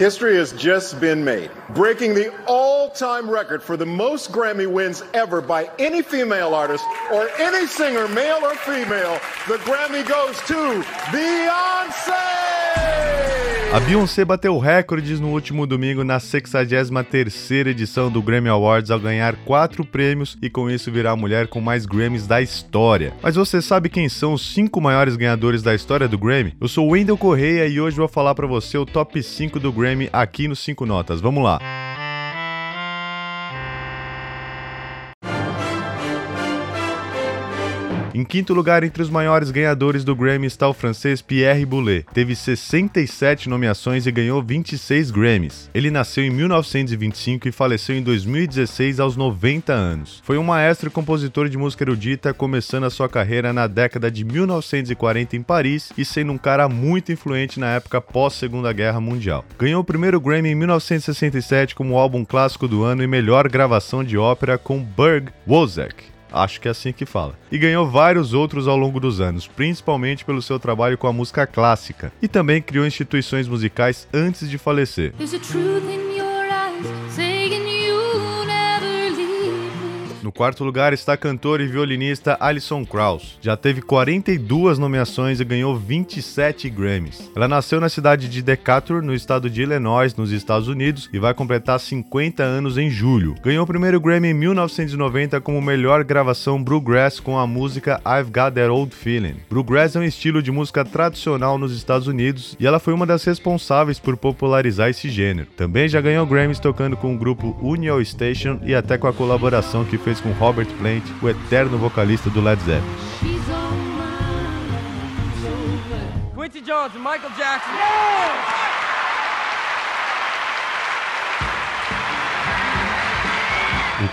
History has just been made, breaking the all time record for the most Grammy wins ever by any female artist or any singer, male or female. The Grammy goes to Beyoncé! A Beyoncé bateu recordes no último domingo na 63ª edição do Grammy Awards ao ganhar quatro prêmios e com isso virar a mulher com mais Grammys da história. Mas você sabe quem são os cinco maiores ganhadores da história do Grammy? Eu sou Wendell Correia e hoje vou falar para você o top 5 do Grammy aqui no 5 Notas. Vamos lá! Em quinto lugar, entre os maiores ganhadores do Grammy está o francês Pierre Boulez. Teve 67 nomeações e ganhou 26 Grammys. Ele nasceu em 1925 e faleceu em 2016 aos 90 anos. Foi um maestro e compositor de música erudita, começando a sua carreira na década de 1940 em Paris e sendo um cara muito influente na época pós-Segunda Guerra Mundial. Ganhou o primeiro Grammy em 1967 como álbum clássico do ano e melhor gravação de ópera com Berg Wozzeck acho que é assim que fala. E ganhou vários outros ao longo dos anos, principalmente pelo seu trabalho com a música clássica. E também criou instituições musicais antes de falecer. Quarto lugar está a cantora e violinista Alison Krauss. Já teve 42 nomeações e ganhou 27 Grammys. Ela nasceu na cidade de Decatur, no estado de Illinois, nos Estados Unidos, e vai completar 50 anos em julho. Ganhou o primeiro Grammy em 1990 como melhor gravação bluegrass com a música I've Got That Old Feeling. Bluegrass é um estilo de música tradicional nos Estados Unidos e ela foi uma das responsáveis por popularizar esse gênero. Também já ganhou Grammys tocando com o grupo Union Station e até com a colaboração que fez fez com Robert Plant, o eterno vocalista do Led Zeppelin. Quincy Jones, Michael Jackson. Yeah!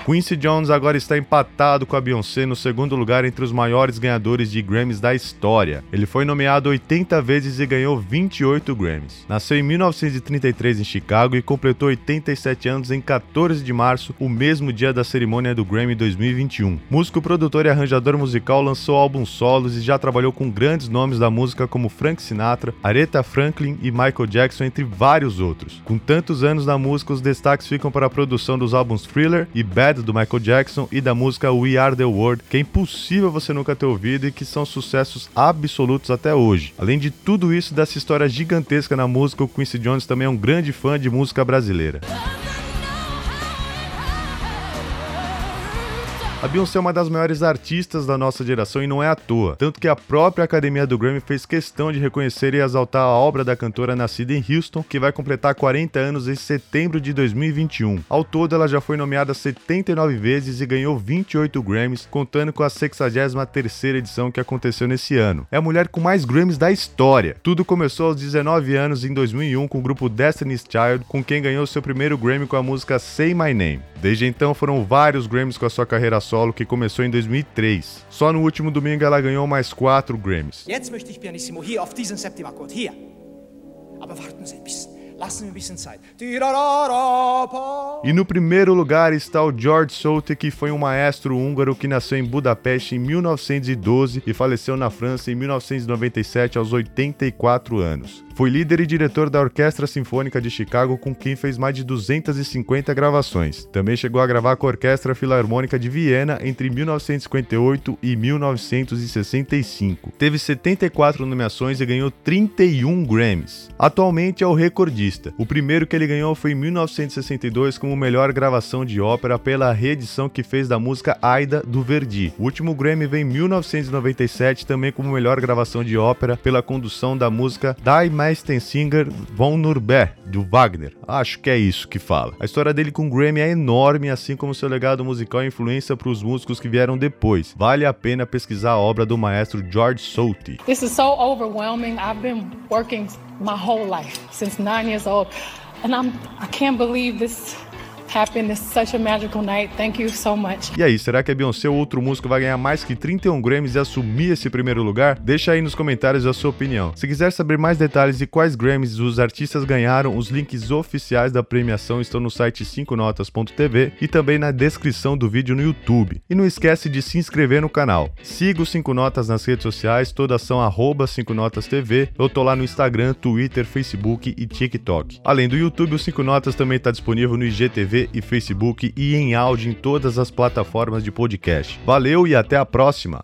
Quincy Jones agora está empatado com a Beyoncé no segundo lugar entre os maiores ganhadores de Grammys da história. Ele foi nomeado 80 vezes e ganhou 28 Grammys. Nasceu em 1933 em Chicago e completou 87 anos em 14 de março, o mesmo dia da cerimônia do Grammy 2021. Músico, produtor e arranjador musical, lançou álbuns solos e já trabalhou com grandes nomes da música como Frank Sinatra, Aretha Franklin e Michael Jackson, entre vários outros. Com tantos anos na música, os destaques ficam para a produção dos álbuns Thriller e Bad do Michael Jackson e da música We Are the World, que é impossível você nunca ter ouvido e que são sucessos absolutos até hoje. Além de tudo isso, dessa história gigantesca na música, o Quincy Jones também é um grande fã de música brasileira. A Beyoncé é uma das maiores artistas da nossa geração e não é à toa, tanto que a própria academia do Grammy fez questão de reconhecer e exaltar a obra da cantora nascida em Houston, que vai completar 40 anos em setembro de 2021. Ao todo, ela já foi nomeada 79 vezes e ganhou 28 Grammys, contando com a 63ª edição que aconteceu nesse ano. É a mulher com mais Grammys da história. Tudo começou aos 19 anos em 2001 com o grupo Destiny's Child, com quem ganhou seu primeiro Grammy com a música Say My Name. Desde então foram vários Grammys com a sua carreira solo que começou em 2003. Só no último domingo ela ganhou mais quatro Grammys. Jetzt möchte ich pianissimo hier auf diesen Septimakkord hier. Aber warten Sie ein bisschen. E no primeiro lugar está o George Solte, que foi um maestro húngaro que nasceu em Budapeste em 1912 e faleceu na França em 1997 aos 84 anos. Foi líder e diretor da Orquestra Sinfônica de Chicago, com quem fez mais de 250 gravações. Também chegou a gravar com a Orquestra Filarmônica de Viena entre 1958 e 1965. Teve 74 nomeações e ganhou 31 Grammys. Atualmente é o recordista. O primeiro que ele ganhou foi em 1962 como melhor gravação de ópera pela reedição que fez da música Aida do Verdi. O último Grammy vem em 1997 também como melhor gravação de ópera pela condução da música Die Meistensinger von Nurbe, do Wagner. Acho que é isso que fala. A história dele com Grammy é enorme, assim como seu legado musical e influência para os músicos que vieram depois. Vale a pena pesquisar a obra do maestro George Solti. This is so overwhelming. I've been working my whole life since nine years old, and I'm I can't believe this happened. It's such a magical night. Thank you so much. E aí, será que a Beyoncé ou outro músico vai ganhar mais que 31 Grammys e assumir esse primeiro lugar? Deixa aí nos comentários a sua opinião. Se quiser saber mais detalhes de quais Grammys os artistas ganharam, os links oficiais da premiação estão no site 5notas.tv e também na descrição do vídeo no YouTube. E não esquece de se inscrever no canal. Siga o 5 Notas nas redes sociais, todas são arroba 5notas.tv. Eu tô lá no Instagram, Twitter, Facebook e TikTok. Além do YouTube, o 5 Notas também está disponível no IGTV e Facebook e em áudio em todas as plataformas de podcast. Valeu e até a próxima!